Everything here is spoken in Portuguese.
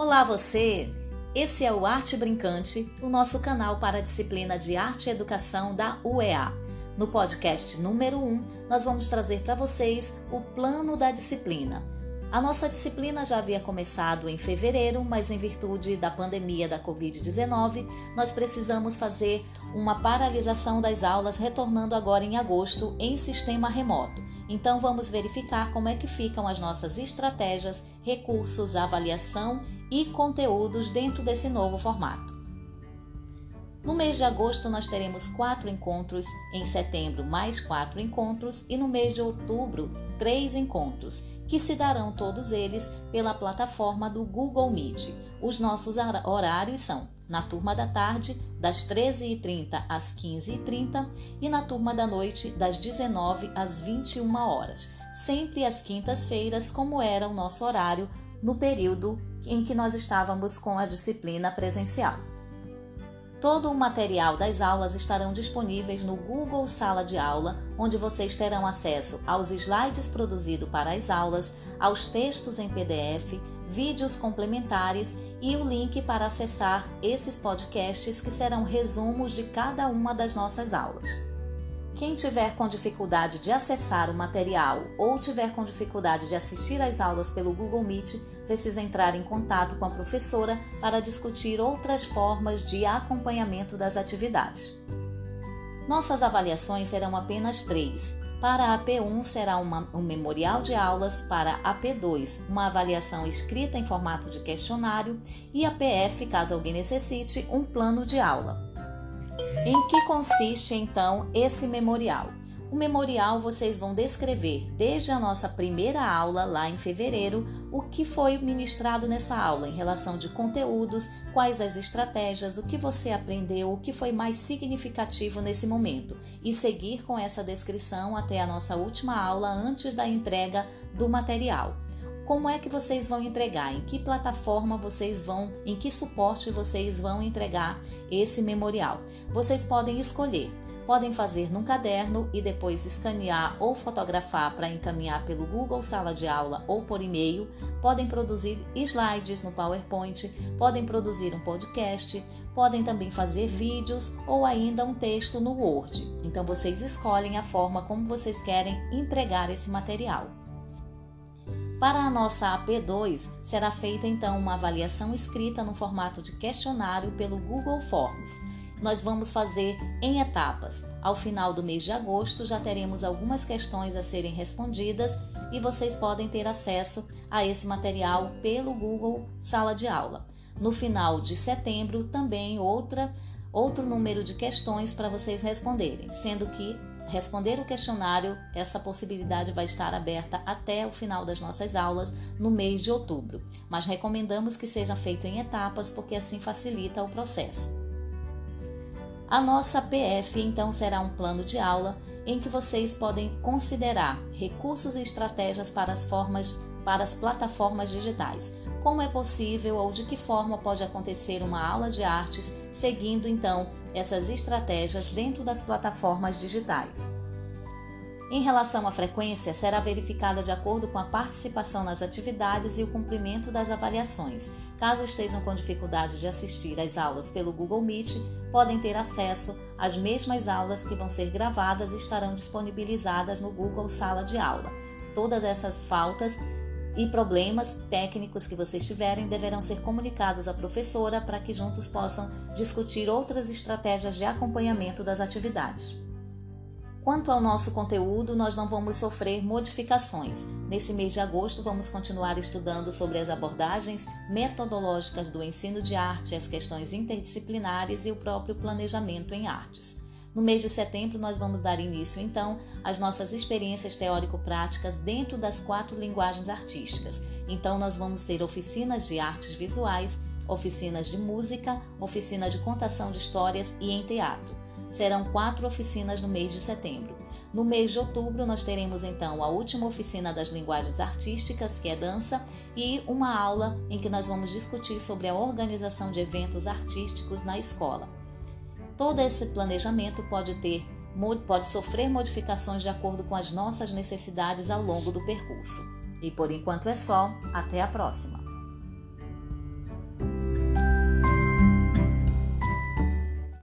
Olá você! Esse é o Arte Brincante, o nosso canal para a disciplina de Arte e Educação da UEA. No podcast número 1, nós vamos trazer para vocês o plano da disciplina. A nossa disciplina já havia começado em fevereiro, mas em virtude da pandemia da Covid-19, nós precisamos fazer uma paralisação das aulas, retornando agora em agosto em sistema remoto. Então vamos verificar como é que ficam as nossas estratégias, recursos, avaliação e conteúdos dentro desse novo formato. No mês de agosto nós teremos quatro encontros, em setembro mais quatro encontros e no mês de outubro três encontros, que se darão todos eles pela plataforma do Google Meet. Os nossos horários são na turma da tarde, das 13h30 às 15h30 e na turma da noite, das 19 às 21 horas, sempre às quintas-feiras, como era o nosso horário no período em que nós estávamos com a disciplina presencial. Todo o material das aulas estarão disponíveis no Google Sala de Aula, onde vocês terão acesso aos slides produzidos para as aulas, aos textos em PDF, vídeos complementares e o link para acessar esses podcasts que serão resumos de cada uma das nossas aulas. Quem tiver com dificuldade de acessar o material ou tiver com dificuldade de assistir às aulas pelo Google Meet, precisa entrar em contato com a professora para discutir outras formas de acompanhamento das atividades. Nossas avaliações serão apenas três. Para a P1 será uma, um memorial de aulas, para a P2 uma avaliação escrita em formato de questionário e a PF, caso alguém necessite, um plano de aula. Em que consiste então esse memorial? O memorial vocês vão descrever desde a nossa primeira aula lá em fevereiro o que foi ministrado nessa aula em relação de conteúdos, quais as estratégias, o que você aprendeu, o que foi mais significativo nesse momento e seguir com essa descrição até a nossa última aula antes da entrega do material como é que vocês vão entregar, em que plataforma vocês vão, em que suporte vocês vão entregar esse memorial. Vocês podem escolher. Podem fazer num caderno e depois escanear ou fotografar para encaminhar pelo Google Sala de Aula ou por e-mail. Podem produzir slides no PowerPoint, podem produzir um podcast, podem também fazer vídeos ou ainda um texto no Word. Então vocês escolhem a forma como vocês querem entregar esse material. Para a nossa AP2, será feita então uma avaliação escrita no formato de questionário pelo Google Forms. Nós vamos fazer em etapas. Ao final do mês de agosto já teremos algumas questões a serem respondidas e vocês podem ter acesso a esse material pelo Google Sala de Aula. No final de setembro, também outra outro número de questões para vocês responderem, sendo que responder o questionário, essa possibilidade vai estar aberta até o final das nossas aulas no mês de outubro, mas recomendamos que seja feito em etapas porque assim facilita o processo. A nossa PF então será um plano de aula em que vocês podem considerar recursos e estratégias para as formas para as plataformas digitais. Como é possível ou de que forma pode acontecer uma aula de artes seguindo então essas estratégias dentro das plataformas digitais? Em relação à frequência, será verificada de acordo com a participação nas atividades e o cumprimento das avaliações. Caso estejam com dificuldade de assistir às aulas pelo Google Meet, podem ter acesso às mesmas aulas que vão ser gravadas e estarão disponibilizadas no Google Sala de Aula. Todas essas faltas e problemas técnicos que vocês tiverem deverão ser comunicados à professora para que juntos possam discutir outras estratégias de acompanhamento das atividades. Quanto ao nosso conteúdo, nós não vamos sofrer modificações. Nesse mês de agosto, vamos continuar estudando sobre as abordagens metodológicas do ensino de arte, as questões interdisciplinares e o próprio planejamento em artes. No mês de setembro, nós vamos dar início, então, às nossas experiências teórico-práticas dentro das quatro linguagens artísticas. Então, nós vamos ter oficinas de artes visuais, oficinas de música, oficina de contação de histórias e em teatro. Serão quatro oficinas no mês de setembro. No mês de outubro, nós teremos então a última oficina das linguagens artísticas, que é dança, e uma aula em que nós vamos discutir sobre a organização de eventos artísticos na escola. Todo esse planejamento pode ter pode sofrer modificações de acordo com as nossas necessidades ao longo do percurso. E por enquanto é só, até a próxima.